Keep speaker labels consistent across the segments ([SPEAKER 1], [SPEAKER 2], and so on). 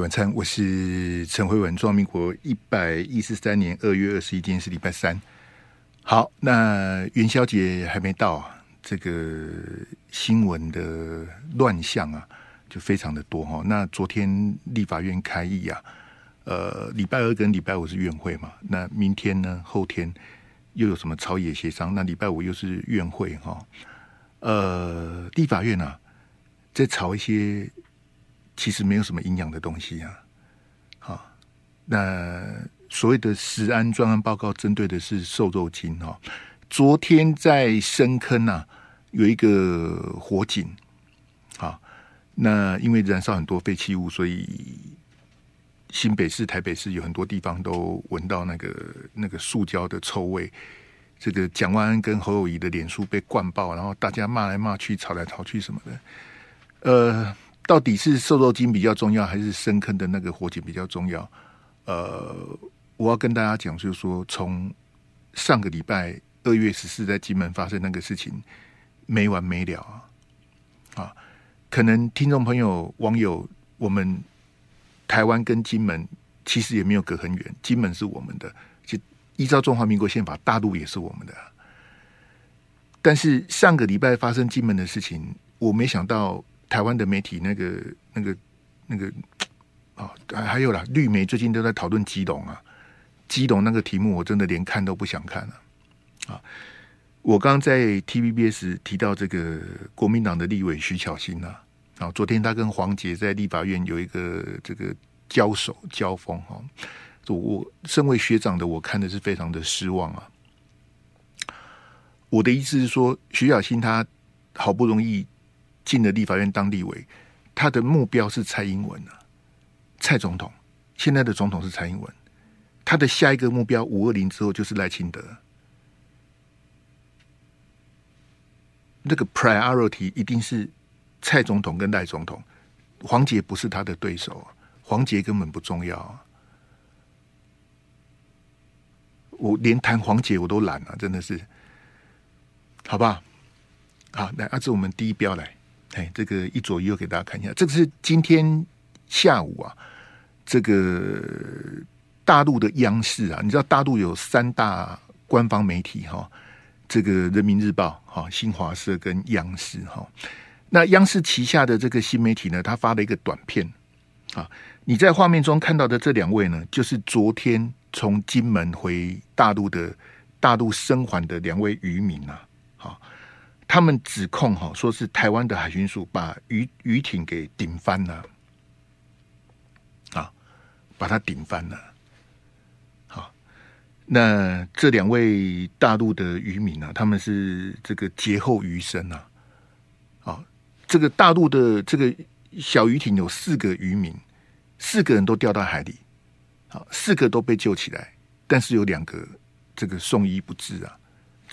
[SPEAKER 1] 晚餐，我是陈慧文。中华民国一百一十三年二月二十一天是礼拜三。好，那元宵节还没到啊，这个新闻的乱象啊，就非常的多哈。那昨天立法院开议啊，呃，礼拜二跟礼拜五是院会嘛，那明天呢，后天又有什么朝野协商？那礼拜五又是院会哈。呃，立法院啊，在吵一些。其实没有什么营养的东西啊，好，那所谓的食安专案报告针对的是瘦肉精哈。昨天在深坑呐、啊、有一个火警，好，那因为燃烧很多废弃物，所以新北市、台北市有很多地方都闻到那个那个塑胶的臭味。这个蒋万安跟侯友宜的脸书被灌爆，然后大家骂来骂去、吵来吵去什么的，呃。到底是瘦肉精比较重要，还是深坑的那个火警比较重要？呃，我要跟大家讲，就是说，从上个礼拜二月十四在金门发生那个事情，没完没了啊！啊，可能听众朋友、网友，我们台湾跟金门其实也没有隔很远，金门是我们的，就依照中华民国宪法，大陆也是我们的。但是上个礼拜发生金门的事情，我没想到。台湾的媒体那个、那个、那个啊，还有啦，绿媒最近都在讨论基隆啊，基隆那个题目，我真的连看都不想看了啊！我刚在 TVBS 提到这个国民党的立委徐巧芯啊，啊，昨天他跟黄杰在立法院有一个这个交手交锋哈，我身为学长的我看的是非常的失望啊！我的意思是说，徐巧芯他好不容易。进了立法院当立委，他的目标是蔡英文啊，蔡总统。现在的总统是蔡英文，他的下一个目标五二零之后就是赖清德。那个 priority 一定是蔡总统跟赖总统，黄杰不是他的对手，黄杰根本不重要。我连谈黄杰我都懒了，真的是，好吧？好，来，阿志，我们第一标来。哎，这个一左一右给大家看一下，这个是今天下午啊，这个大陆的央视啊，你知道大陆有三大官方媒体哈，这个人民日报、哈新华社跟央视哈，那央视旗下的这个新媒体呢，他发了一个短片啊，你在画面中看到的这两位呢，就是昨天从金门回大陆的大陆生还的两位渔民啊，好。他们指控哈，说是台湾的海巡署把渔渔艇给顶翻了，啊，把它顶翻了。好，那这两位大陆的渔民呢，他们是这个劫后余生啊。啊，这个大陆的这个小渔艇有四个渔民，四个人都掉到海里，好，四个都被救起来，但是有两个这个送医不治啊。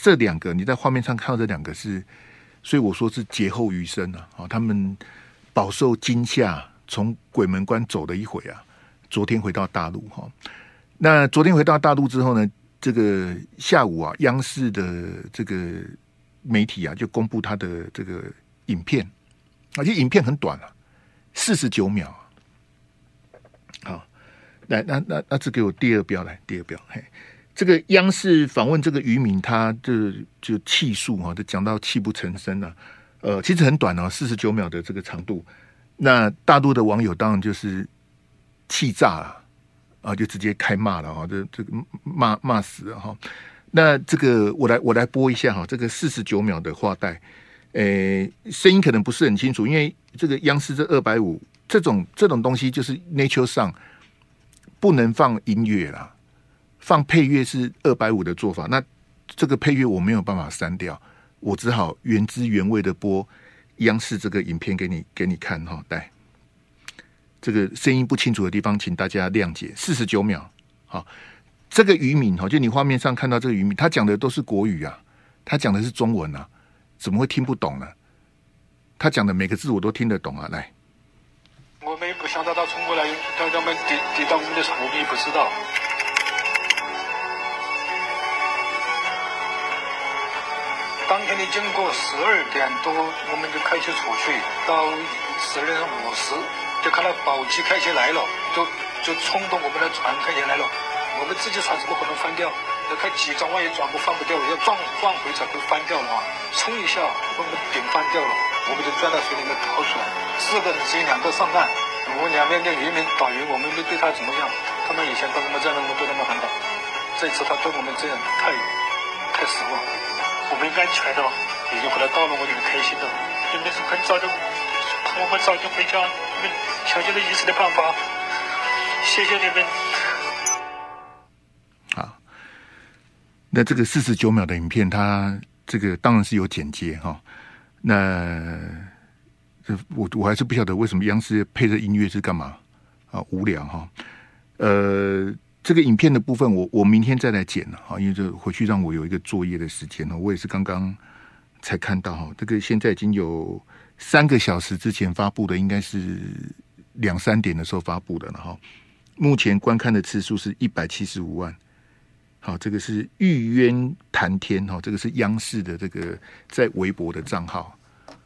[SPEAKER 1] 这两个你在画面上看到这两个是，所以我说是劫后余生啊！啊，他们饱受惊吓，从鬼门关走了一回啊。昨天回到大陆哈，那昨天回到大陆之后呢，这个下午啊，央视的这个媒体啊就公布他的这个影片，而且影片很短啊，四十九秒。好，来，那那那，这给我第二标来，第二标，嘿。这个央视访问这个渔民，他就就气数哈，就讲到泣不成声了。呃，其实很短哦，四十九秒的这个长度。那大陆的网友当然就是气炸了啊，就直接开骂了哈，这这个骂骂死了哈。那这个我来我来播一下哈，这个四十九秒的话带，诶，声音可能不是很清楚，因为这个央视这二百五这种这种东西就是 Nature 上不能放音乐啦。放配乐是二百五的做法，那这个配乐我没有办法删掉，我只好原汁原味的播央视这个影片给你给你看哈。来，这个声音不清楚的地方，请大家谅解。四十九秒，好，这个渔民哈，就你画面上看到这个渔民，他讲的都是国语啊，他讲的是中文啊，怎么会听不懂呢？他讲的每个字我都听得懂啊。来，
[SPEAKER 2] 我们也不想到他冲过来，他他们抵抵挡我们的时候，我们也不知道。当天的经过十二点多，我们就开车出去，到十二点五十，就看到宝鸡开起来了，就就冲动我们的船开起来了。我们自己船怎么可能翻掉？要开几转，万一转不翻不掉，要撞撞回才会翻掉了啊！冲一下，把我们顶翻掉了，我们就钻到水里面逃出来。四个人只有两个上岸，我们两边的渔民导游，我们没对他怎么样。他们以前都这么这样，我们对他们很好。这次他对我们这样太太失望。我们安全的，已经回来到了，我就很开心的。你们是很早就，我们早就回家，你们想尽了一切的办法，谢谢你们。
[SPEAKER 1] 那这个四十九秒的影片，它这个当然是有剪接哈。那这我我还是不晓得为什么央视配着音乐是干嘛啊？无聊哈。呃，这个影片的部分我，我我明天再来剪了哈，因为这回去让我有一个作业的时间呢。我也是刚刚才看到哈，这个现在已经有三个小时之前发布的，应该是两三点的时候发布的了哈。目前观看的次数是一百七十五万。好，这个是玉渊谈天哈，这个是央视的这个在微博的账号。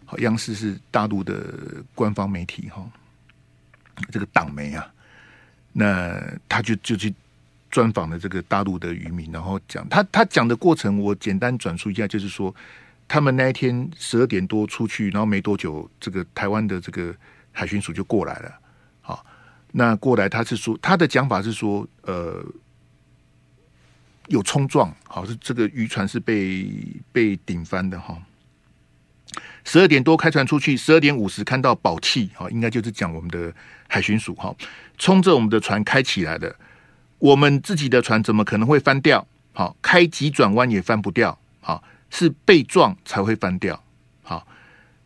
[SPEAKER 1] 好，央视是大陆的官方媒体哈，这个党媒啊，那他就就去专访了这个大陆的渔民，然后讲他他讲的过程，我简单转述一下，就是说他们那一天十二点多出去，然后没多久，这个台湾的这个海巡署就过来了。好，那过来他是说他的讲法是说，呃。有冲撞，好，是这个渔船是被被顶翻的哈。十二点多开船出去，十二点五十看到宝气，好，应该就是讲我们的海巡署哈，冲着我们的船开起来的。我们自己的船怎么可能会翻掉？好，开急转弯也翻不掉，好，是被撞才会翻掉。好，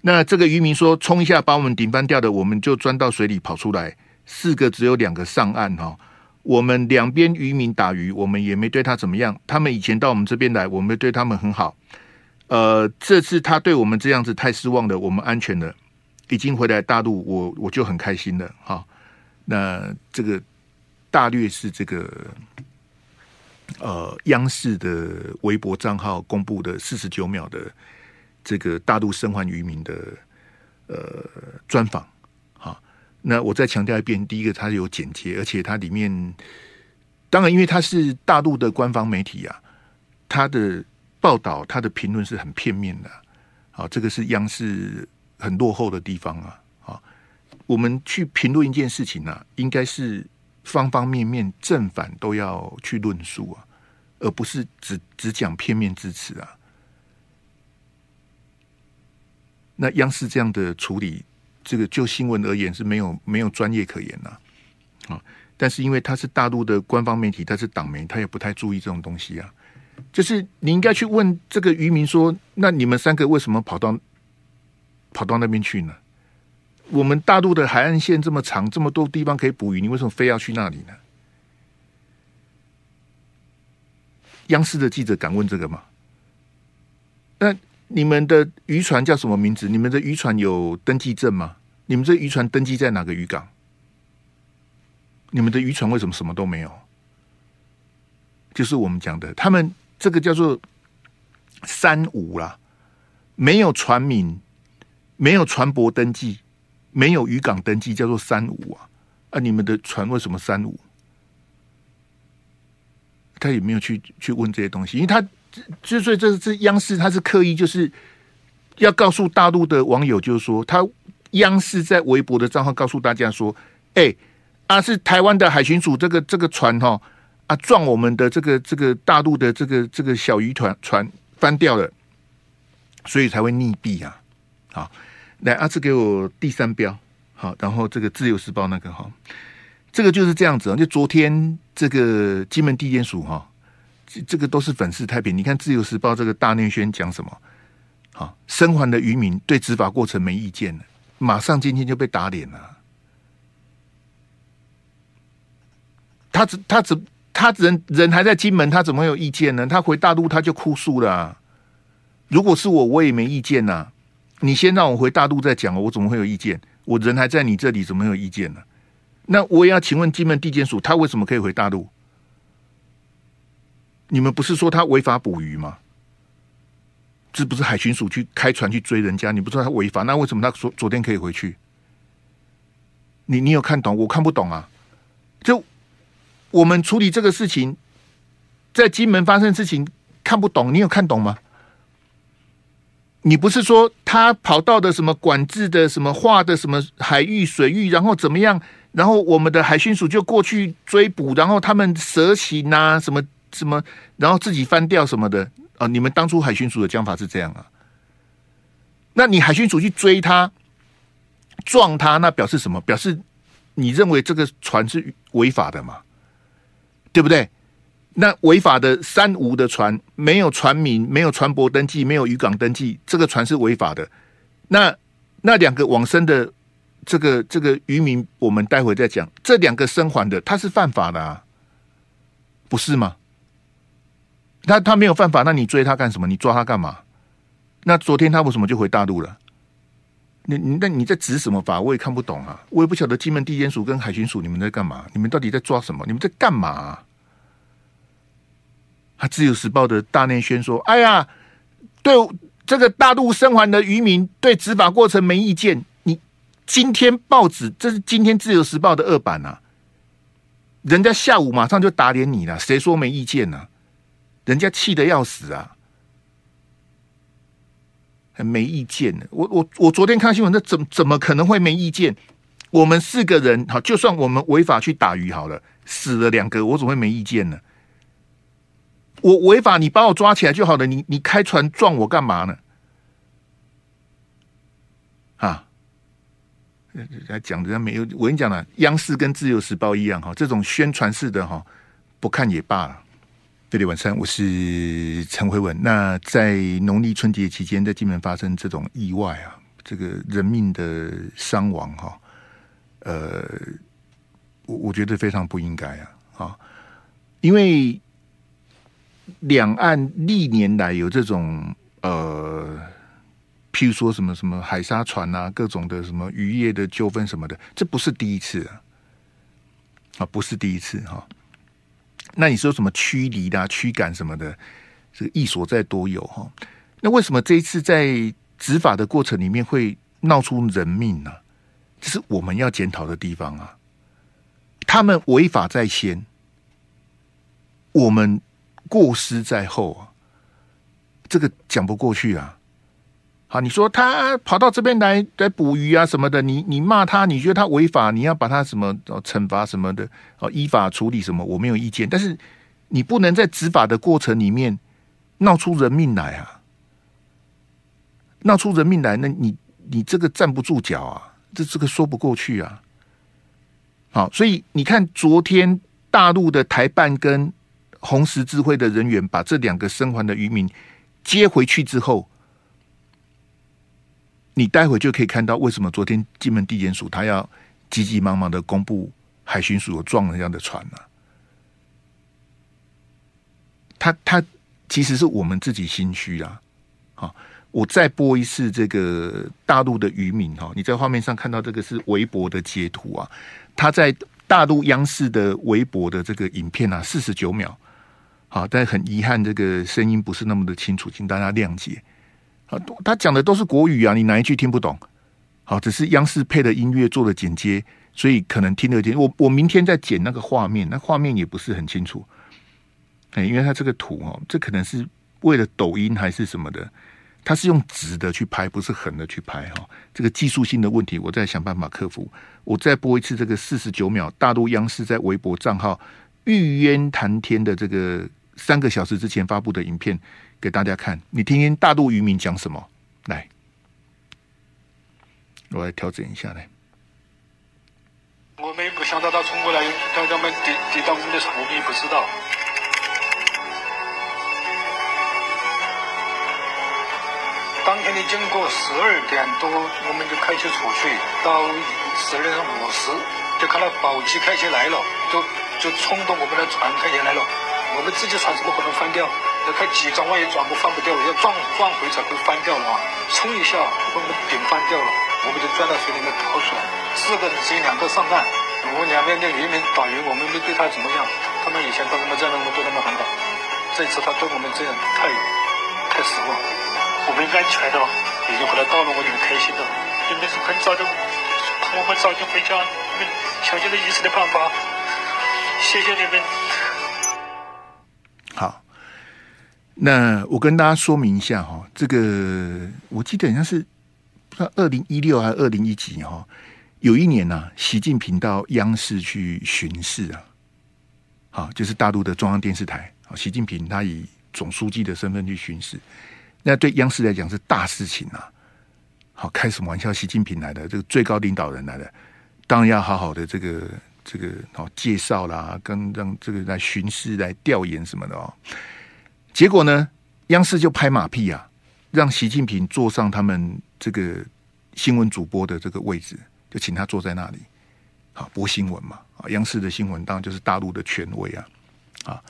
[SPEAKER 1] 那这个渔民说冲一下把我们顶翻掉的，我们就钻到水里跑出来，四个只有两个上岸哈。我们两边渔民打鱼，我们也没对他怎么样。他们以前到我们这边来，我们对他们很好。呃，这次他对我们这样子太失望了，我们安全了，已经回来大陆，我我就很开心了。哈，那这个大略是这个呃央视的微博账号公布的四十九秒的这个大陆生还渔民的呃专访。好那我再强调一遍，第一个它有剪接，而且它里面当然因为它是大陆的官方媒体啊，它的报道、它的评论是很片面的。好，这个是央视很落后的地方啊。好，我们去评论一件事情啊，应该是方方面面正反都要去论述啊，而不是只只讲片面之词啊。那央视这样的处理。这个就新闻而言是没有没有专业可言呐，啊！但是因为他是大陆的官方媒体，他是党媒，他也不太注意这种东西啊。就是你应该去问这个渔民说：“那你们三个为什么跑到跑到那边去呢？我们大陆的海岸线这么长，这么多地方可以捕鱼，你为什么非要去那里呢？”央视的记者敢问这个吗？那？你们的渔船叫什么名字？你们的渔船有登记证吗？你们这渔船登记在哪个渔港？你们的渔船为什么什么都没有？就是我们讲的，他们这个叫做三无啦，没有船名，没有船舶登记，没有渔港登记，叫做三无啊！啊，你们的船为什么三无？他也没有去去问这些东西，因为他。之所以这是央视，他是刻意就是要告诉大陆的网友，就是说，他央视在微博的账号告诉大家说，哎、啊是台湾的海巡署这个这个船哈啊撞我们的这个这个大陆的这个这个小渔船船翻掉了，所以才会溺毙啊。好，来阿志给我第三标，好，然后这个自由时报那个哈，这个就是这样子啊，就昨天这个金门地检署哈。这个都是粉饰太平。你看《自由时报》这个大内宣讲什么？好，生还的渔民对执法过程没意见了，马上今天就被打脸了。他只他只他人人还在金门，他怎么会有意见呢？他回大陆他就哭诉了啊。如果是我，我也没意见呐。你先让我回大陆再讲，我怎么会有意见？我人还在你这里，怎么会有意见呢？那我也要请问金门地检署，他为什么可以回大陆？你们不是说他违法捕鱼吗？这不是海巡署去开船去追人家？你不知道他违法，那为什么他说昨天可以回去？你你有看懂？我看不懂啊。就我们处理这个事情，在金门发生的事情看不懂，你有看懂吗？你不是说他跑到的什么管制的什么划的什么海域水域，然后怎么样？然后我们的海巡署就过去追捕，然后他们蛇行啊，什么什么，然后自己翻掉什么的啊？你们当初海巡署的讲法是这样啊？那你海巡署去追他，撞他，那表示什么？表示你认为这个船是违法的嘛？对不对？那违法的三无的船，没有船名，没有船舶登记，没有渔港登记，这个船是违法的。那那两个往生的这个这个渔民，我们待会再讲。这两个生还的，他是犯法的啊，不是吗？他他没有犯法，那你追他干什么？你抓他干嘛？那昨天他为什么就回大陆了？你你那你在执什么法？我也看不懂啊！我也不晓得金门地检署跟海巡署你们在干嘛？你们到底在抓什么？你们在干嘛？他《自由时报》的大内宣说：“哎呀，对这个大陆生还的渔民对执法过程没意见。你今天报纸这是今天《自由时报》的二版啊，人家下午马上就打脸你了。谁说没意见呢、啊？人家气得要死啊！”很没意见的，我我我昨天看新闻，那怎怎么可能会没意见？我们四个人好，就算我们违法去打鱼好了，死了两个，我怎么会没意见呢？我违法，你把我抓起来就好了。你你开船撞我干嘛呢？啊，来讲人家没有，我跟你讲了，央视跟自由时报一样哈，这种宣传式的哈，不看也罢了。这里晚上，我是陈慧文。那在农历春节期间，在金门发生这种意外啊，这个人命的伤亡哈，呃，我我觉得非常不应该啊，啊，因为两岸历年来有这种呃，譬如说什么什么海沙船啊，各种的什么渔业的纠纷什么的，这不是第一次啊，啊，不是第一次哈。那你说什么驱离的、驱赶什么的，这个意所在多有哈。那为什么这一次在执法的过程里面会闹出人命呢？这是我们要检讨的地方啊。他们违法在先，我们过失在后啊，这个讲不过去啊。好，你说他跑到这边来来捕鱼啊什么的，你你骂他，你觉得他违法，你要把他什么惩罚什么的，哦，依法处理什么，我没有意见。但是你不能在执法的过程里面闹出人命来啊！闹出人命来，那你你这个站不住脚啊，这这个说不过去啊。好，所以你看，昨天大陆的台办跟红十字会的人员把这两个生还的渔民接回去之后。你待会就可以看到为什么昨天金门地检署他要急急忙忙的公布海巡署有撞了这样的船呢、他他其实是我们自己心虚啊！好，我再播一次这个大陆的渔民哈，你在画面上看到这个是微博的截图啊，他在大陆央视的微博的这个影片啊，四十九秒，好，但很遗憾这个声音不是那么的清楚，请大家谅解。啊，他讲的都是国语啊，你哪一句听不懂？好，只是央视配的音乐做的剪接，所以可能听得见。我我明天再剪那个画面，那画面也不是很清楚。哎，因为他这个图哦，这可能是为了抖音还是什么的，他是用直的去拍，不是横的去拍哈。这个技术性的问题，我再想办法克服。我再播一次这个四十九秒，大陆央视在微博账号“玉渊谈天”的这个三个小时之前发布的影片。给大家看，你听听大陆渔民讲什么。来，我来调整一下来。
[SPEAKER 2] 我们也不想到他冲过来，让他们抵抵到我们的船，我们也不知道。当天的经过，十二点多我们就开始出去，到十二点五十就看到宝鸡开起来了，就就冲动我们的船开起来了。我们自己船怎么可能翻掉？要开几张万一转不翻不掉，要撞撞回才会翻掉的话，冲一下把我们顶翻掉了，我们就钻到水里面逃出来。四个人只有两个上岸，我们两边的渔民打鱼，我们没对他怎么样。他们以前都这么这样，我们对他们很好。这次他对我们这样太太失望。我们安全的，已经回来到了，我就很开心的。你们是很早就，我们早就回家。你们，想尽了一切的办法。谢谢你
[SPEAKER 1] 们。那我跟大家说明一下哈，这个我记得好像是不知道二零一六还是二零一几哈，有一年呢、啊，习近平到央视去巡视啊，好，就是大陆的中央电视台，好，习近平他以总书记的身份去巡视，那对央视来讲是大事情啊。好，开什么玩笑？习近平来的，这个最高领导人来的，当然要好好的这个这个好介绍啦，跟让这个来巡视、来调研什么的哦。结果呢，央视就拍马屁啊，让习近平坐上他们这个新闻主播的这个位置，就请他坐在那里，好播新闻嘛。啊，央视的新闻当然就是大陆的权威啊，啊，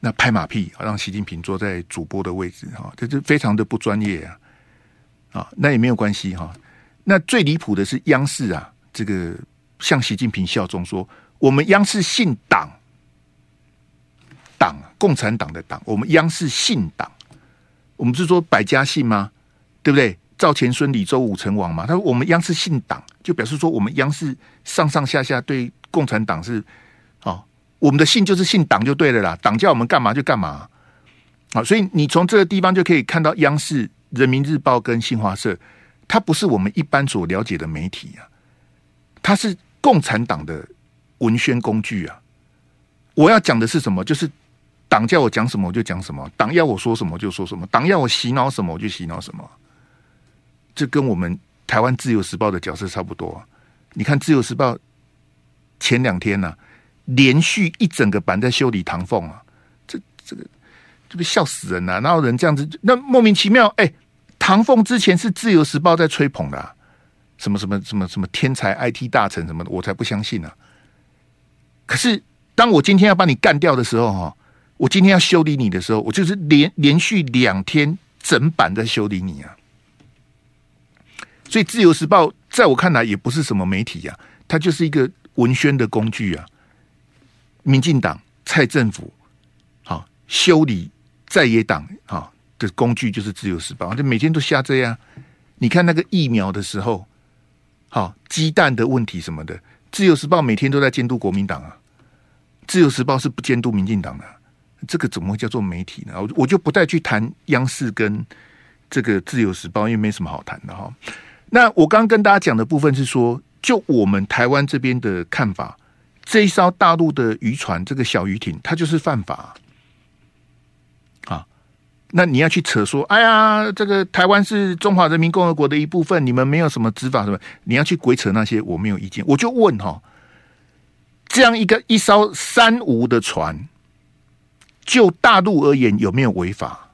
[SPEAKER 1] 那拍马屁，让习近平坐在主播的位置，哈，这就非常的不专业啊。啊，那也没有关系哈。那最离谱的是央视啊，这个向习近平效忠说，我们央视姓党，党共产党的党，我们央视信党。我们是说百家姓吗？对不对？赵钱孙李周武成王嘛。他说我们央视姓党，就表示说我们央视上上下下对共产党是哦，我们的姓就是姓党就对了啦。党叫我们干嘛就干嘛。啊，所以你从这个地方就可以看到央视。人民日报跟新华社，它不是我们一般所了解的媒体啊，它是共产党的文宣工具啊。我要讲的是什么？就是党叫我讲什么我就讲什么，党要我说什么就说什么，党要我洗脑什么我就洗脑什么。这跟我们台湾自由时报的角色差不多。你看自由时报前两天呢、连续一整个版在修理唐凤啊，这这个这不笑死人呐、啊！哪有人这样子？那莫名其妙哎。唐凤之前是自由时报在吹捧的、什么什么什么什么天才 IT 大臣什么的，我才不相信呢、可是当我今天要把你干掉的时候，哈，我今天要修理你的时候，我就是连连续两天整版在修理你啊。所以自由时报在我看来也不是什么媒体呀、啊，它就是一个文宣的工具啊。民进党蔡政府好修理在野党好。的工具就是自由时报，就每天都瞎这样。你看那个疫苗的时候，好鸡蛋的问题什么的，自由时报每天都在监督国民党啊。自由时报是不监督民进党的，这个怎么会叫做媒体呢？我我就不再去谈央视跟这个自由时报，因为没什么好谈的哈。那我刚跟大家讲的部分是说，就我们台湾这边的看法，这一艘大陆的渔船，这个小渔艇，它就是犯法。啊那你要去扯说，哎呀，这个台湾是中华人民共和国的一部分，你们没有什么执法什么？你要去鬼扯那些，我没有意见。我就问哈，这样一个一艘三无的船，就大陆而言有没有违法？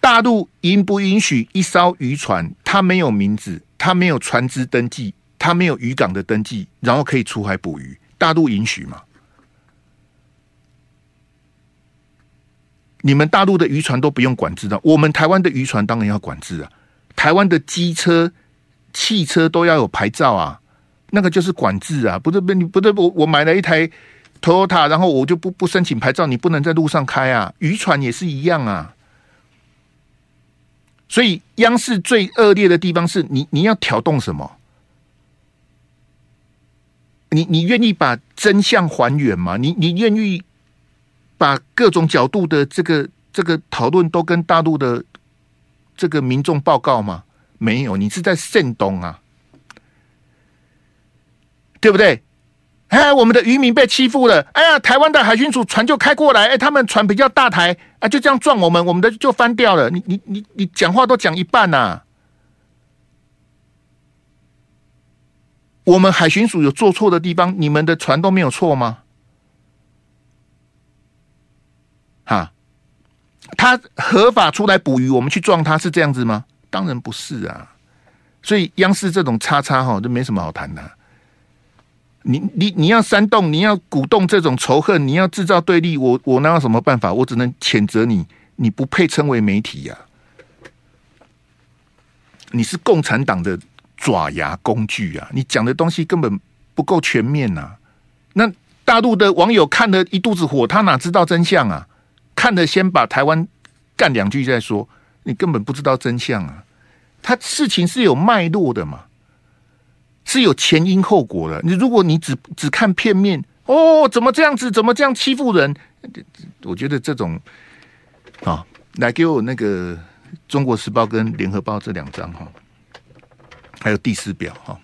[SPEAKER 1] 大陆允不允许一艘渔船，它没有名字，它没有船只登记，它没有渔港的登记，然后可以出海捕鱼？大陆允许吗？你们大陆的渔船都不用管制的，我们台湾的渔船当然要管制啊！台湾的机车、汽车都要有牌照啊，那个就是管制啊！不对不，你不对，我我买了一台 Toyota，然后我就不不申请牌照，你不能在路上开啊！渔船也是一样啊！所以央视最恶劣的地方是你你要挑动什么？你你愿意把真相还原吗？你你愿意？把各种角度的这个这个讨论都跟大陆的这个民众报告吗？没有，你是在煽动啊，对不对？哎，我们的渔民被欺负了，哎呀，台湾的海巡署船就开过来，哎，他们船比较大台，啊，就这样撞我们，我们的就翻掉了。你你你你讲话都讲一半呐、我们海巡署有做错的地方，你们的船都没有错吗？啊，他合法出来捕鱼，我们去撞他是这样子吗？当然不是啊！所以央视这种叉叉哈，都没什么好谈的。你你你要煽动，你要鼓动这种仇恨，你要制造对立，我我哪有什么办法？我只能谴责你，你不配称为媒体呀、你是共产党的爪牙工具啊！你讲的东西根本不够全面呐、那大陆的网友看了一肚子火，他哪知道真相啊？看了先把台湾干两句再说，你根本不知道真相啊！他事情是有脉络的嘛？是有前因后果的。你如果你只只看片面，哦，怎么这样子？怎么这样欺负人？我觉得这种啊，来给我那个《中国时报》跟《联合报》这两张哈，还有第四表哈，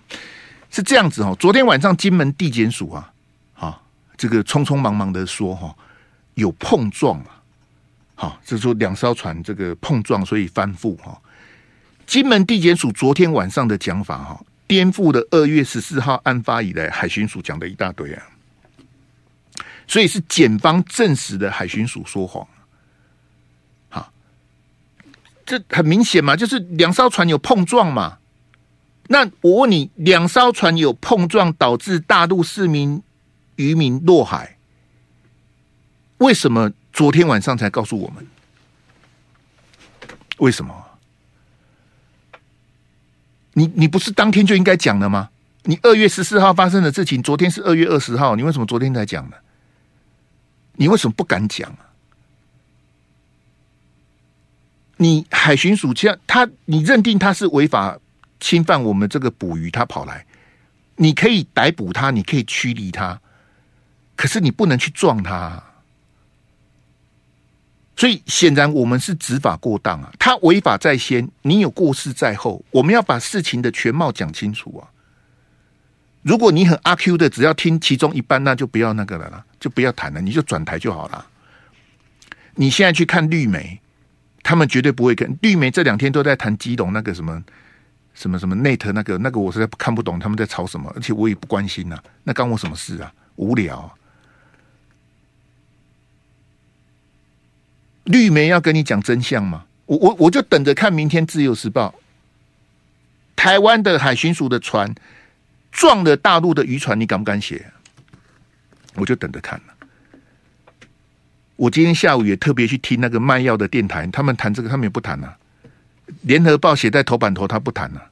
[SPEAKER 1] 是这样子哈。昨天晚上金门地检署啊，啊，这个匆匆忙忙的说哈，有碰撞啊，好，就是说两艘船这个碰撞，所以翻覆哈。金门地检署昨天晚上的讲法，哈，颠覆了二月十四号案发以来海巡署讲的一大堆啊，所以是检方证实的海巡署说谎。好，这很明显嘛，就是两艘船有碰撞嘛。那我问你，两艘船有碰撞导致大陆四名渔民落海，为什么昨天晚上才告诉我们？为什么？你你不是当天就应该讲的吗？你二月十四号发生的事情，昨天是二月二十号，你为什么昨天才讲呢？你为什么不敢讲啊？你海巡署这样，他你认定他是违法侵犯我们这个捕鱼，他跑来，你可以逮捕他，你可以驱离他，可是你不能去撞他。所以显然我们是执法过当啊！他违法在先，你有过失在后，我们要把事情的全貌讲清楚啊！如果你很阿 Q 的，只要听其中一半，那就不要那个了啦，就不要谈了，你就转台就好了。你现在去看绿媒，他们绝对不会跟绿媒这两天都在谈基隆那个什么什么什么 Net 那个那个，我实在看不懂他们在吵什么，而且我也不关心呐、啊，那干我什么事啊？无聊。绿媒要跟你讲真相吗？我我我就等着看明天《自由时报》，台湾的海巡署的船撞了大陆的渔船，你敢不敢写？我就等着看了。我今天下午也特别去听那个卖药的电台，他们谈这个，他们也不谈啊。联合报写在头版头，他不谈啊。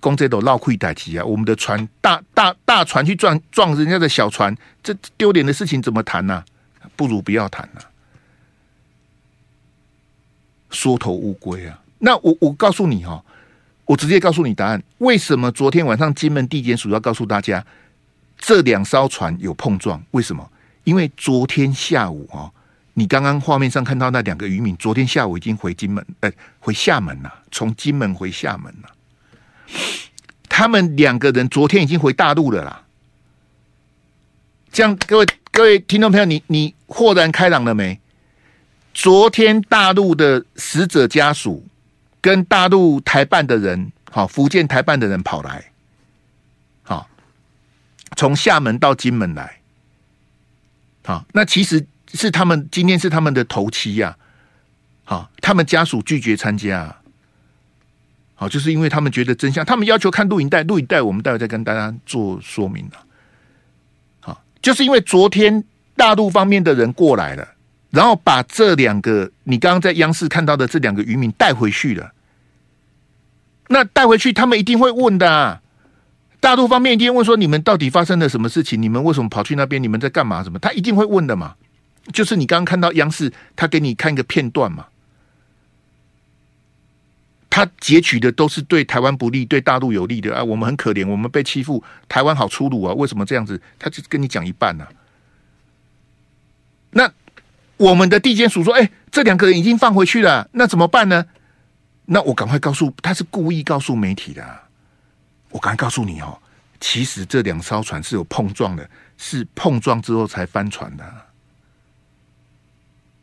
[SPEAKER 1] 公这都闹亏歹机啊！我们的船大大大船去撞撞人家的小船，这丢脸的事情怎么谈呢？不如不要谈了。缩头乌龟啊！那我我告诉你哈、哦，我直接告诉你答案。为什么昨天晚上金门地检署要告诉大家这两艘船有碰撞？为什么？因为昨天下午啊、哦，你刚刚画面上看到那两个渔民，昨天下午已经回金门，呃，回厦门了，从金门回厦门了。他们两个人昨天已经回大陆了啦。这样，各位各位听众朋友，你你豁然开朗了没？昨天大陆的死者家属跟大陆台办的人，好，福建台办的人跑来，好，从厦门到金门来，好，那其实是他们今天是他们的头七呀，好，他们家属拒绝参加，好，就是因为他们觉得真相，他们要求看录影带，录影带我们待会再跟大家做说明了，好，就是因为昨天大陆方面的人过来了。然后把这两个你刚刚在央视看到的这两个渔民带回去了，那带回去他们一定会问的啊，大陆方面一定问说，你们到底发生了什么事情？你们为什么跑去那边？你们在干嘛？什么？他一定会问的嘛。就是你刚刚看到央视，他给你看一个片段嘛，他截取的都是对台湾不利、对大陆有利的啊。我们很可怜，我们被欺负，台湾好粗鲁啊！为什么这样子？他就跟你讲一半呢、那。我们的地检署说：“哎，这两个人已经放回去了，那怎么办呢？那我赶快告诉他是故意告诉媒体的。我赶快告诉你哦，其实这两艘船是有碰撞的，是碰撞之后才翻船的。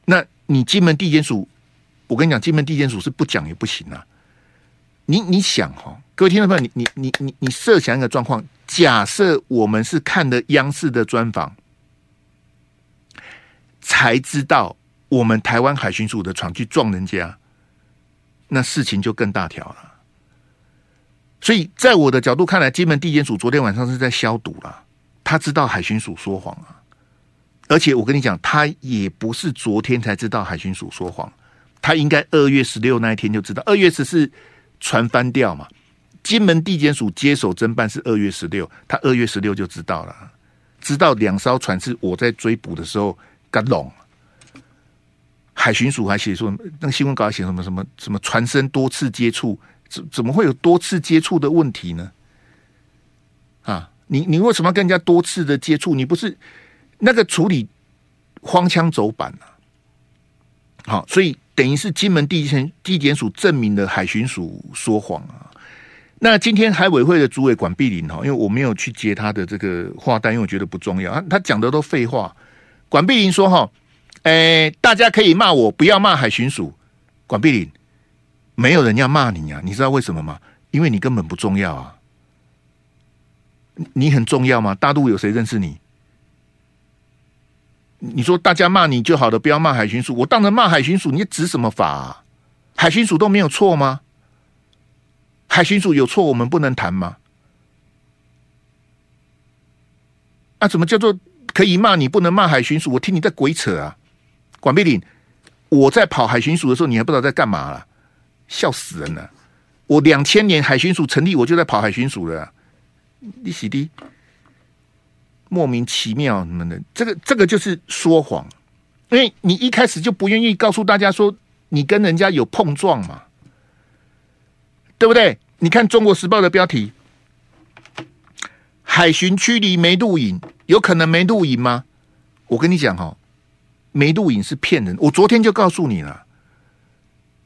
[SPEAKER 1] 那你金门地检署，我跟你讲，金门地检署是不讲也不行啊。你你想哈，各位听众朋友，你你你你你设想一个状况，假设我们是看的央视的专访。”才知道我们台湾海巡署的船去撞人家，那事情就更大条了。所以在我的角度看来，金门地检署昨天晚上是在消毒了。他知道海巡署说谎啊，而且我跟你讲，他也不是昨天才知道海巡署说谎，他应该二月十六那一天就知道。二月十四船翻掉嘛，金门地检署接手侦办是二月十六，他二月十六就知道了，知道两艘船是我在追捕的时候。干龙，海巡署还写说，那个新闻稿写什么什么什么船身多次接触，怎怎么会有多次接触的问题呢？啊，你你为什么要跟人家多次的接触？你不是那个处理荒腔走板啊？好，所以等于是金门地检地检署证明了海巡署说谎啊。那今天海委会的主委管碧玲哈，因为我没有去接他的这个话单，因为我觉得不重要。啊他讲的都废话。管碧玲说哈，诶，大家可以骂我，不要骂海巡署。管碧玲，没有人要骂你啊，你知道为什么吗？因为你根本不重要啊。你很重要吗？大陆有谁认识你？你说大家骂你就好了，不要骂海巡署。我当然骂海巡署，你指什么法啊？海巡署都没有错吗？海巡署有错，我们不能谈吗？啊，怎么叫做可以骂你，不能骂海巡署？我听你在鬼扯啊！管碧玲，我在跑海巡署的时候，你还不知道在干嘛了，笑死人了！我两千年海巡署成立，我就在跑海巡署了，你洗的。莫名其妙什么的，这个这个就是说谎，因为你一开始就不愿意告诉大家说你跟人家有碰撞嘛，对不对？你看《中国时报》的标题：“海巡驱离没录影，有可能没录影吗？”我跟你讲哈，没录影是骗人。我昨天就告诉你了，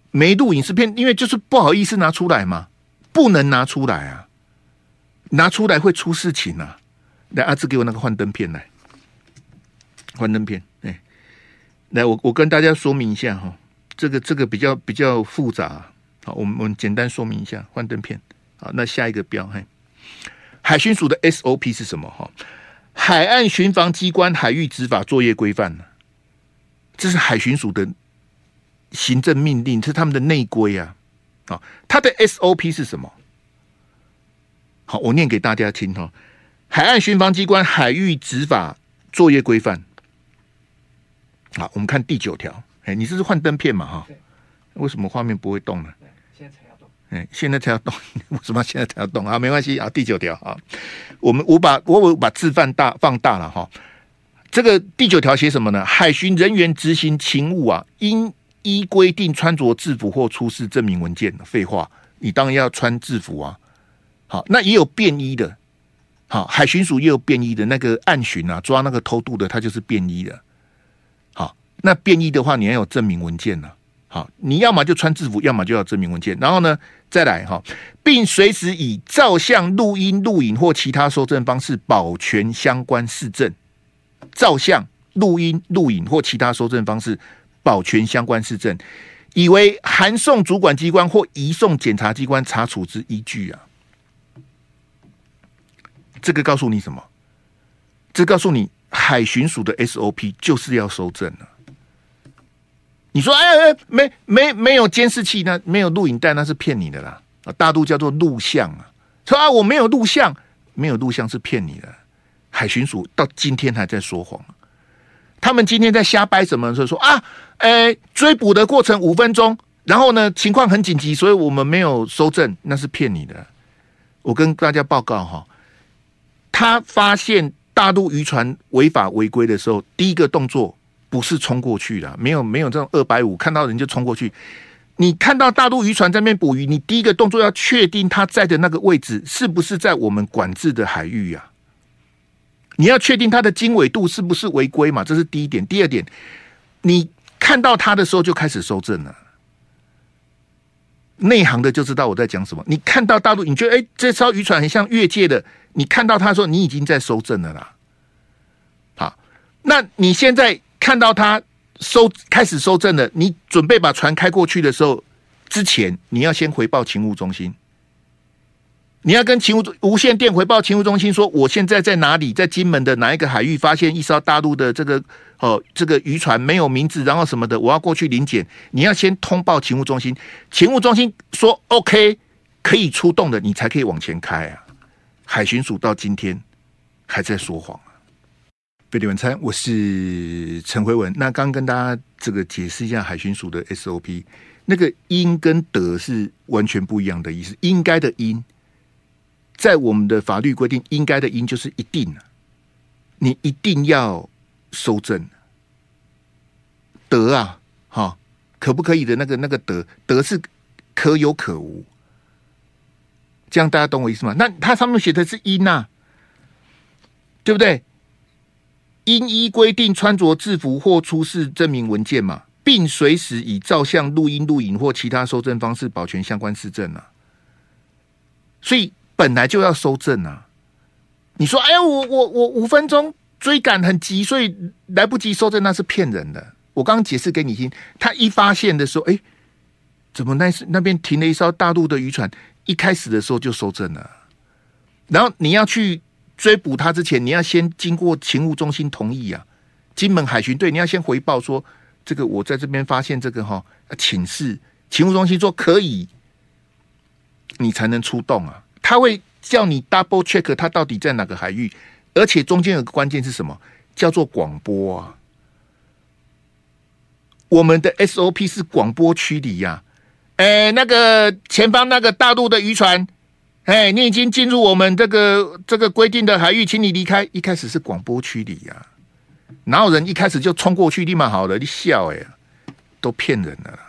[SPEAKER 1] 没录影是骗，因为就是不好意思拿出来嘛，不能拿出来啊，拿出来会出事情啊。来，阿志给我那个幻灯片来，幻灯片。哎，来，我我跟大家说明一下哈，这个这个比较比较复杂。好，我们我们简单说明一下幻灯片。好，那下一个标，嘿，海巡署的 SOP 是什么？哈，海岸巡防机关海域执法作业规范，这是海巡署的行政命令，这是他们的内规啊。好，它的 SOP 是什么？好，我念给大家听哈。海岸巡防机关海域执法作业规范。好，我们看第九条。哎，你这是幻灯片嘛？哈，为什么画面不会动呢？现在才要动。哎，现在才要动，为什么现在才要动 啊？没关系啊，第九条啊，我们我把我我把字放大放大了哈。这个第九条写什么呢？海巡人员执行勤务啊，应依规定穿着制服或出示证明文件。废话，你当然要穿制服啊。好，那也有便衣的。好，海巡署也有便衣的那个暗巡啊，抓那个偷渡的，他就是便衣的。好，那便衣的话，你要有证明文件呢、好，你要么就穿制服，要么就要证明文件。然后呢，再来哈，并随时以照相、录音、录影或其他收证方式保全相关事证。照相、录音、录影或其他收证方式保全相关事证，以为函送主管机关或移送检察机关查处之依据啊。这个告诉你什么？这告诉你海巡署的 SOP 就是要收证了。你说哎哎，没没没有监视器，那没有录影带，那是骗你的啦。啊，大陆叫做录像啊。说啊，我没有录像，没有录像是骗你的。海巡署到今天还在说谎。他们今天在瞎掰什么？就说啊，哎，追捕的过程五分钟，然后呢，情况很紧急，所以我们没有收证，那是骗你的。我跟大家报告哈。他发现大陆渔船违法违规的时候，第一个动作不是冲过去的，没有没有这种二百五看到人就冲过去。你看到大陆渔船在那边捕鱼，你第一个动作要确定他在的那个位置是不是在我们管制的海域呀？你要确定它的经纬度是不是违规嘛？这是第一点。第二点，你看到它的时候就开始收证了。内行的就知道我在讲什么。你看到大陆，你觉得哎，这艘渔船很像越界的。你看到他说你已经在收证了啦，好，那你现在看到他收开始收证了，你准备把船开过去的时候，之前你要先回报勤务中心，你要跟勤务无线电回报勤务中心说，我现在在哪里，在金门的哪一个海域发现一艘大陆的这个哦这个渔船没有名字，然后什么的，我要过去临检，你要先通报勤务中心，勤务中心说 OK 可以出动的，你才可以往前开啊。海巡署到今天还在说谎！飞碟晚餐，我是陈辉文。那刚跟大家这个解释一下海巡署的 SOP，那个“应”跟“得”是完全不一样的意思。应该的“应”在我们的法律规定，应该的“应”就是一定，你一定要收证。得啊，哈，可不可以的那个那个得“得”得是可有可无。这样大家懂我意思吗？那它上面写的是“应”呐，对不对？应依规定穿着制服或出示证明文件嘛，并随时以照相、录音、录影或其他收证方式保全相关事证啊。所以本来就要收证啊。你说，哎呀，我我我五分钟追赶很急，所以来不及收证，那是骗人的。我刚解释给你听，他一发现的时候，哎，怎么那是那边停了一艘大陆的渔船？一开始的时候就收证了，然后你要去。追捕他之前，你要先经过勤务中心同意啊。金门海巡队，你要先回报说，这个我在这边发现这个哈，请示勤务中心说可以，你才能出动啊。他会叫你 double check 他到底在哪个海域，而且中间有个关键是什么？叫做广播啊。我们的 SOP 是广播驱离呀。哎，那个前方那个大陆的渔船。哎，你已经进入我们这个这个规定的海域，请你离开。一开始是广播区里呀，哪有人一开始就冲过去立马好了？你笑哎，都骗人的。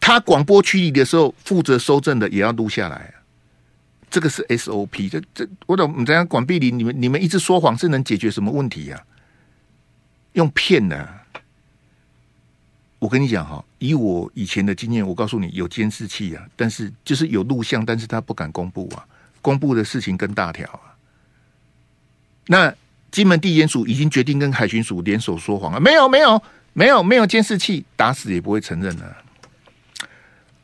[SPEAKER 1] 他广播区里的时候，负责收证的也要录下来，这个是 SOP。这这，我怎么这样？管碧林，你们你们一直说谎是能解决什么问题呀？用骗的。我跟你讲哈，以我以前的经验，我告诉你有监视器啊，但是就是有录像，但是他不敢公布啊，公布的事情更大条啊。那金门地检署已经决定跟海巡署联手说谎了，没有没有没有没有监视器，打死也不会承认的。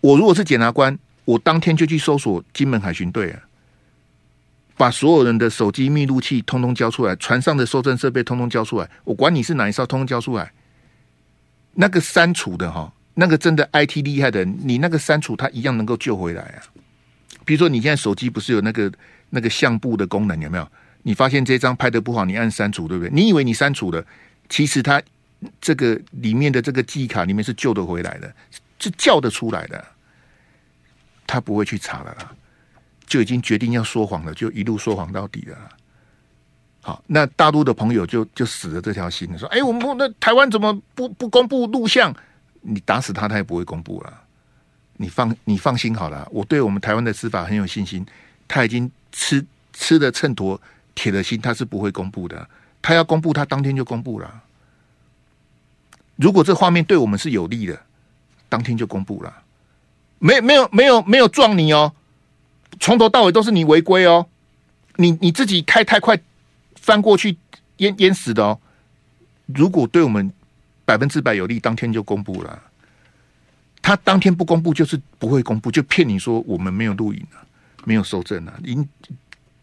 [SPEAKER 1] 我如果是检察官，我当天就去搜索金门海巡队啊，把所有人的手机密录器通通交出来，船上的收证设备通通交出来，我管你是哪一艘，通通交出来。那个删除的哈，那个真的 IT 厉害的，你那个删除它一样能够救回来啊。比如说你现在手机不是有那个那个相簿的功能有没有？你发现这张拍得不好，你按删除对不对？你以为你删除了，其实它这个里面的这个记忆卡里面是救得回来的，是叫得出来的。他不会去查了啦，就已经决定要说谎了，就一路说谎到底了。好，那大陆的朋友就就死了这条心了，说：“哎，我们那台湾怎么不不公布录像？你打死他，他也不会公布了。你放你放心好了，我对我们台湾的司法很有信心。他已经吃吃的秤砣，铁了心，他是不会公布的。他要公布，他当天就公布了。如果这画面对我们是有利的，当天就公布了。没没有没有没有撞你哦，从头到尾都是你违规哦，你你自己开太快。”翻过去淹淹死的哦！如果对我们百分之百有利，当天就公布了。他当天不公布，就是不会公布，就骗你说我们没有录影了，没有收证了，已经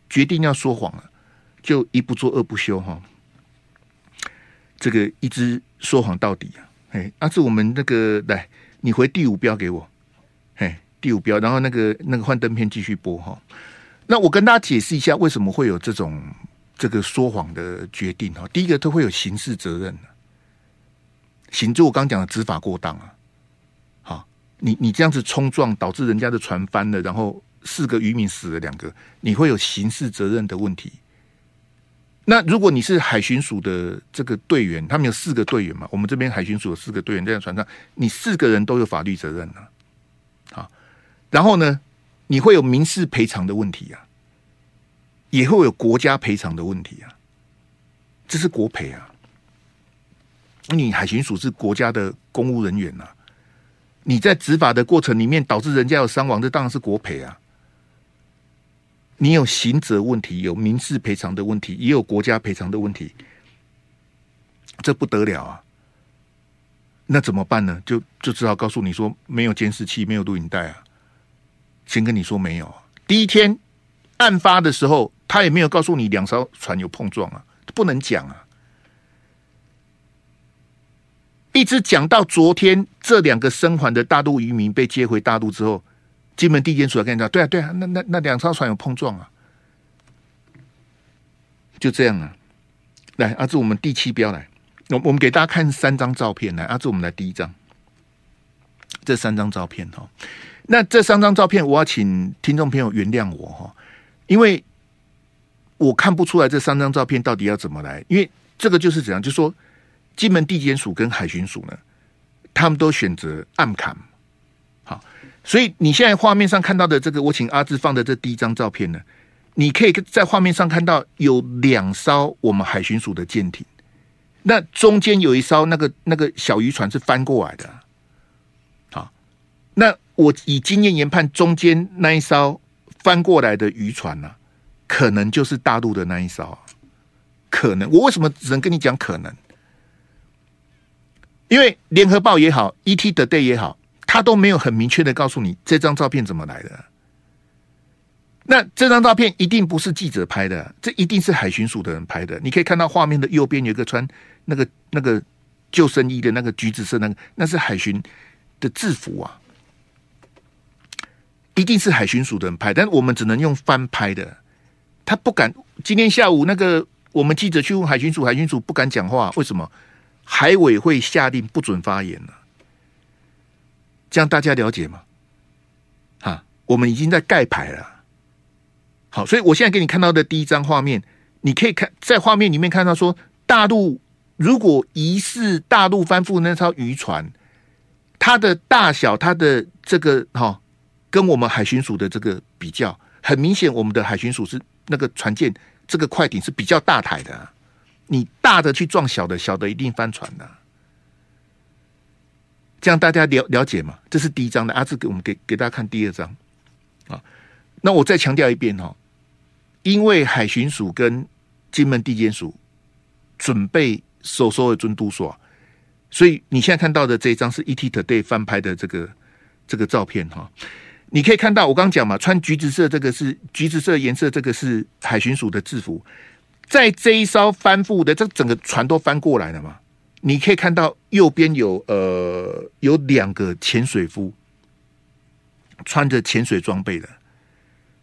[SPEAKER 1] 决定要说谎了，就一不做二不休哈。这个一直说谎到底啊！哎，阿志，我们那个来，你回第五标给我，哎，第五标，然后那个那个幻灯片继续播哈。那我跟大家解释一下，为什么会有这种。这个说谎的决定哈，第一个都会有刑事责任的，行就我刚讲的执法过当啊，好，你你这样子冲撞导致人家的船翻了，然后四个渔民死了两个，你会有刑事责任的问题。那如果你是海巡署的这个队员，他们有四个队员嘛，我们这边海巡署有四个队员在船上，你四个人都有法律责任啊，好，然后呢，你会有民事赔偿的问题啊。也会有国家赔偿的问题啊，这是国赔啊。你海巡署是国家的公务人员呐、啊，你在执法的过程里面导致人家有伤亡，这当然是国赔啊。你有刑责问题，有民事赔偿的问题，也有国家赔偿的问题，这不得了啊。那怎么办呢？就就只好告诉你说，没有监视器，没有录影带啊。先跟你说没有，第一天案发的时候。他也没有告诉你两艘船有碰撞啊，不能讲啊。一直讲到昨天，这两个生还的大陆渔民被接回大陆之后，金门地检署来跟你讲，对啊，对啊，那那那两艘船有碰撞啊，就这样啊。来，阿志，我们第七标来，我我们给大家看三张照片来，阿志，我们来第一张，这三张照片哈。那这三张照片，我要请听众朋友原谅我哈，因为。我看不出来这三张照片到底要怎么来，因为这个就是怎样，就说金门地检署跟海巡署呢，他们都选择暗砍，好，所以你现在画面上看到的这个，我请阿志放的这第一张照片呢，你可以在画面上看到有两艘我们海巡署的舰艇，那中间有一艘那个那个小渔船是翻过来的。好，那我以经验研判，中间那一艘翻过来的渔船呢、可能就是大陆的那一艘。可能，我为什么只能跟你讲可能？因为联合报也好，ETtoday 也好，他都没有很明确的告诉你这张照片怎么来的。那这张照片一定不是记者拍的，这一定是海巡署的人拍的。你可以看到画面的右边有一个穿那个那个救生衣的那个橘子色那个，那是海巡的制服啊，一定是海巡署的人拍。但我们只能用翻拍的，他不敢。今天下午那个我们记者去问海巡署，海巡署不敢讲话，为什么？海委会下令不准发言了，这样大家了解吗？哈，我们已经在盖牌了。好，所以我现在给你看到的第一张画面，你可以看在画面里面看到说，大陆如果疑似大陆翻覆那艘渔船，它的大小，它的这个哈，跟我们海巡署的这个比较，很明显，我们的海巡署是那个船舰，这个快艇是比较大台的，你大的去撞小的，小的一定翻船的，这样大家了了解吗？这是第一张的，啊，这个我们给给大家看第二张啊，那我再强调一遍哈。因为海巡署跟金门地检署准备收收的尊都所，所以你现在看到的这一张是 ETtoday 翻拍的这个这个照片哈。你可以看到我刚讲嘛，穿橘子色这个是橘子色颜色，这个是海巡署的制服。在这一艘翻覆的，这整个船都翻过来了嘛？你可以看到右边有呃有两个潜水夫穿着潜水装备的。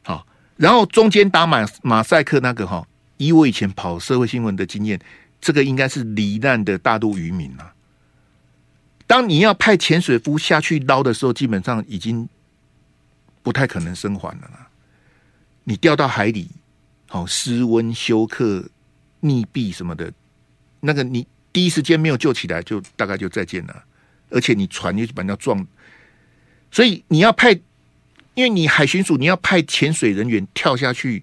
[SPEAKER 1] 好然后中间打马马赛克那个哈，以我以前跑社会新闻的经验，这个应该是罹难的大陆渔民啊。当你要派潜水夫下去捞的时候，基本上已经不太可能生还了啦。你掉到海里，好失温休克溺毙什么的，那个你第一时间没有救起来，就大概就再见了。而且你船又把人家撞，所以你要派。因为你海巡署，你要派潜水人员跳下去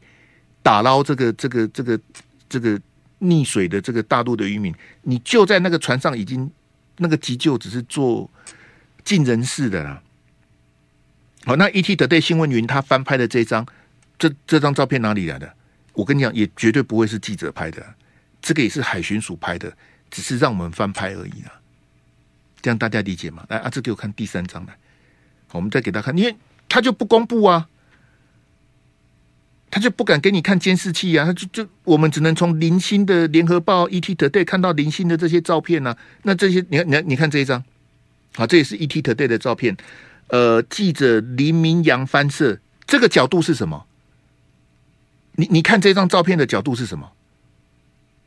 [SPEAKER 1] 打捞这个、这个、这个、这个溺水的这个大陆的渔民，你就在那个船上已经那个急救只是做尽人事的啦。好，那 ETtoday 新闻云他翻拍的这张，这这张照片哪里来的？我跟你讲，也绝对不会是记者拍的，这个也是海巡署拍的，只是让我们翻拍而已啊。这样大家理解吗？来，阿志给我看第三张来，我们再给他看，因为。他就不公布啊，他就不敢给你看监视器啊，他就就我们只能从零星的联合报、ETtoday 看到零星的这些照片啊。那这些，你看，你看，你看这一张，好，这也是 ETtoday 的照片。呃，记者林明阳翻摄，这个角度是什么？你你看这张照片的角度是什么？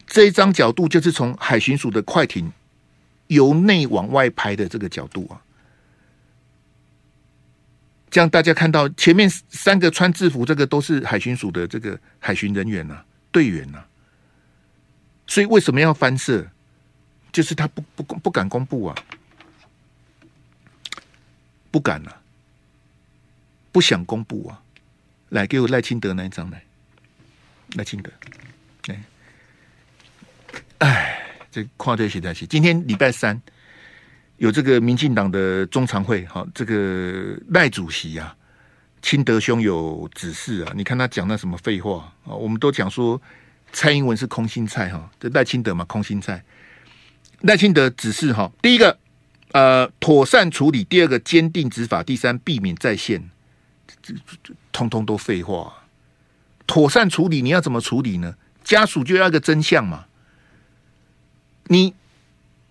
[SPEAKER 1] 这一张角度就是从海巡署的快艇由内往外拍的这个角度啊。这样大家看到前面三个穿制服，这个都是海巡署的这个海巡人员呐、啊，队员呐、啊。所以为什么要翻摄？就是他不不不敢公布啊，不敢啊，不想公布啊。来，给我赖清德那一张来，赖清德。哎，哎，这跨队写在一起。今天礼拜三。有这个民进党的中常会，哈，这个赖主席啊，清德兄有指示啊，你看他讲那什么废话啊？我们都讲说蔡英文是空心菜哈，这赖清德嘛，空心菜。赖清德指示哈，第一个呃妥善处理，第二个坚定执法，第三避免再现，这这通通都废话。妥善处理，你要怎么处理呢？家属就要一个真相嘛。你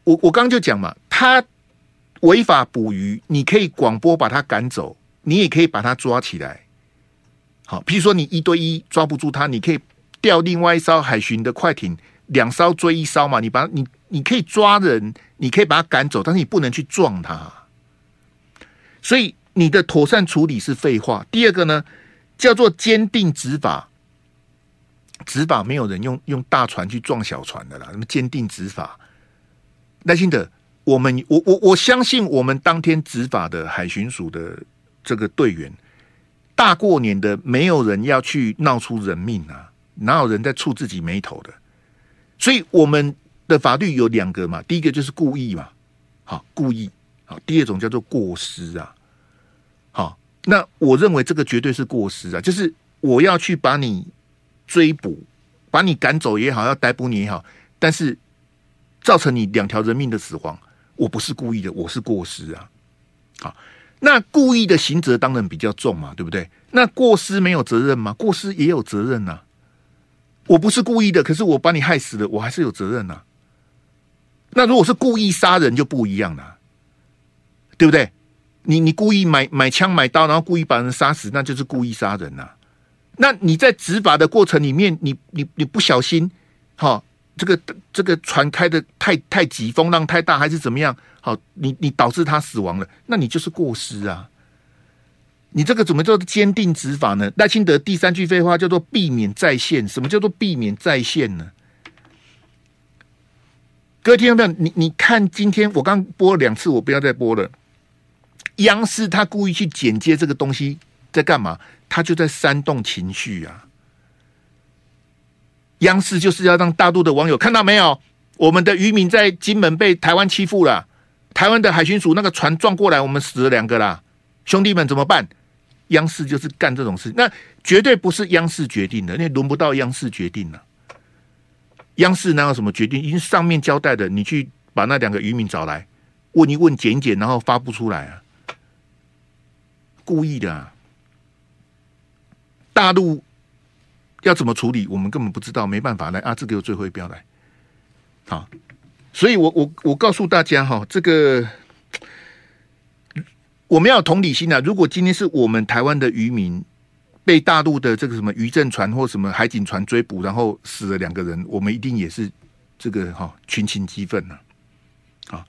[SPEAKER 1] 我我刚就讲嘛，他。违法捕鱼，你可以广播把他赶走，你也可以把他抓起来。好，譬如说你一对一抓不住他，你可以调另外一艘海巡的快艇，两艘追一艘嘛。你把你你可以抓人，你可以把他赶走，但是你不能去撞他。所以你的妥善处理是废话。第二个呢，叫做坚定执法。执法没有人用用大船去撞小船的啦，那么坚定执法，耐心的。我们我我我相信，我们当天执法的海巡署的这个队员，大过年的，没有人要去闹出人命啊，哪有人在触自己眉头的？所以我们的法律有两个嘛，第一个就是故意嘛，好，故意，好，第二种叫做过失啊，那我认为这个绝对是过失啊，就是我要去把你追捕，把你赶走也好，要逮捕你也好，但是造成你两条人命的死亡，我不是故意的，我是过失啊，好。那故意的刑责当然比较重嘛，对不对？那过失没有责任吗？过失也有责任呐、我不是故意的，可是我把你害死了，我还是有责任呐、那如果是故意杀人就不一样了，对不对？你你故意买买枪买刀，然后故意把人杀死，那就是故意杀人呐、那你在执法的过程里面，你你你不小心，哈，这个这个船开的太太急，风浪太大，还是怎么样？好，你你导致他死亡了，那你就是过失啊！你这个怎么叫做坚定执法呢？赖清德第三句废话叫做避免再现。什么叫做避免再现呢？各位听众朋友，你你看今天我刚播了两次，我不要再播了。央视他故意去剪接这个东西，在干嘛？他就在煽动情绪啊！央视就是要让大陆的网友看到没有？我们的渔民在金门被台湾欺负了。台湾的海巡署那个船撞过来，我们死了两个啦，兄弟们怎么办？央视就是干这种事，那绝对不是央视决定的，那轮不到央视决定了。央视哪有什么决定？因为上面交代的，你去把那两个渔民找来，问一问，检一检，然后发布出来啊，故意的啊。大陆要怎么处理，我们根本不知道，没办法来啊，这个最后一标来，好。所以我，我我告诉大家哈，这个我们要同理心啊。如果今天是我们台湾的渔民被大陆的这个什么渔政船或什么海警船追捕，然后死了两个人，我们一定也是这个哈群情激愤呐。啊，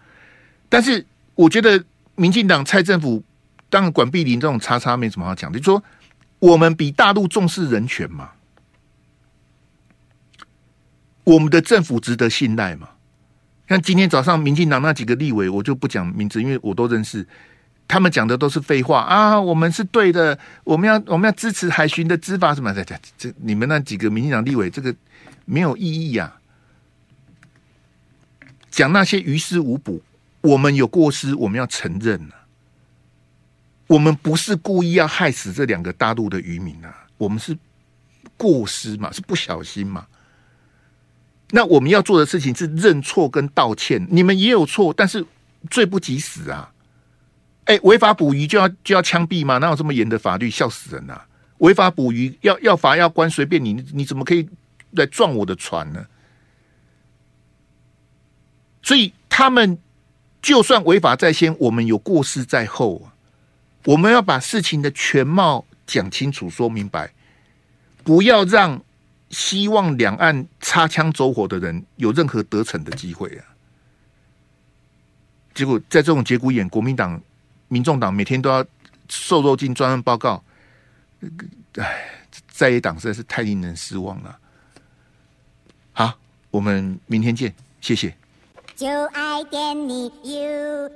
[SPEAKER 1] 但是我觉得民进党蔡政府当然管碧林这种叉叉没什么好讲的，就是说我们比大陆重视人权嘛，我们的政府值得信赖嘛。像今天早上民进党那几个立委，我就不讲名字，因为我都认识。他们讲的都是废话啊！我们是对的，我们要我们要支持海巡的执法什么的。这这你们那几个民进党立委，这个没有意义呀、啊。讲那些于事无补，我们有过失，我们要承认啊。我们不是故意要害死这两个大陆的渔民啊，我们是过失嘛，是不小心嘛。那我们要做的事情是认错跟道歉。你们也有错，但是罪不及死啊！哎，违法捕鱼就要就要枪毙吗？哪有这么严的法律？笑死人啊！违法捕鱼要要罚要关，随便你，你怎么可以来撞我的船呢？所以他们就算违法在先，我们有过失在后啊！我们要把事情的全貌讲清楚、说明白，不要让。希望两岸擦枪走火的人有任何得逞的机会啊！结果在这种节骨眼，国民党、民众党每天都要瘦肉精专案报告，哎，在野党实在是太令人失望了。好，我们明天见，谢谢。就爱点你 UFO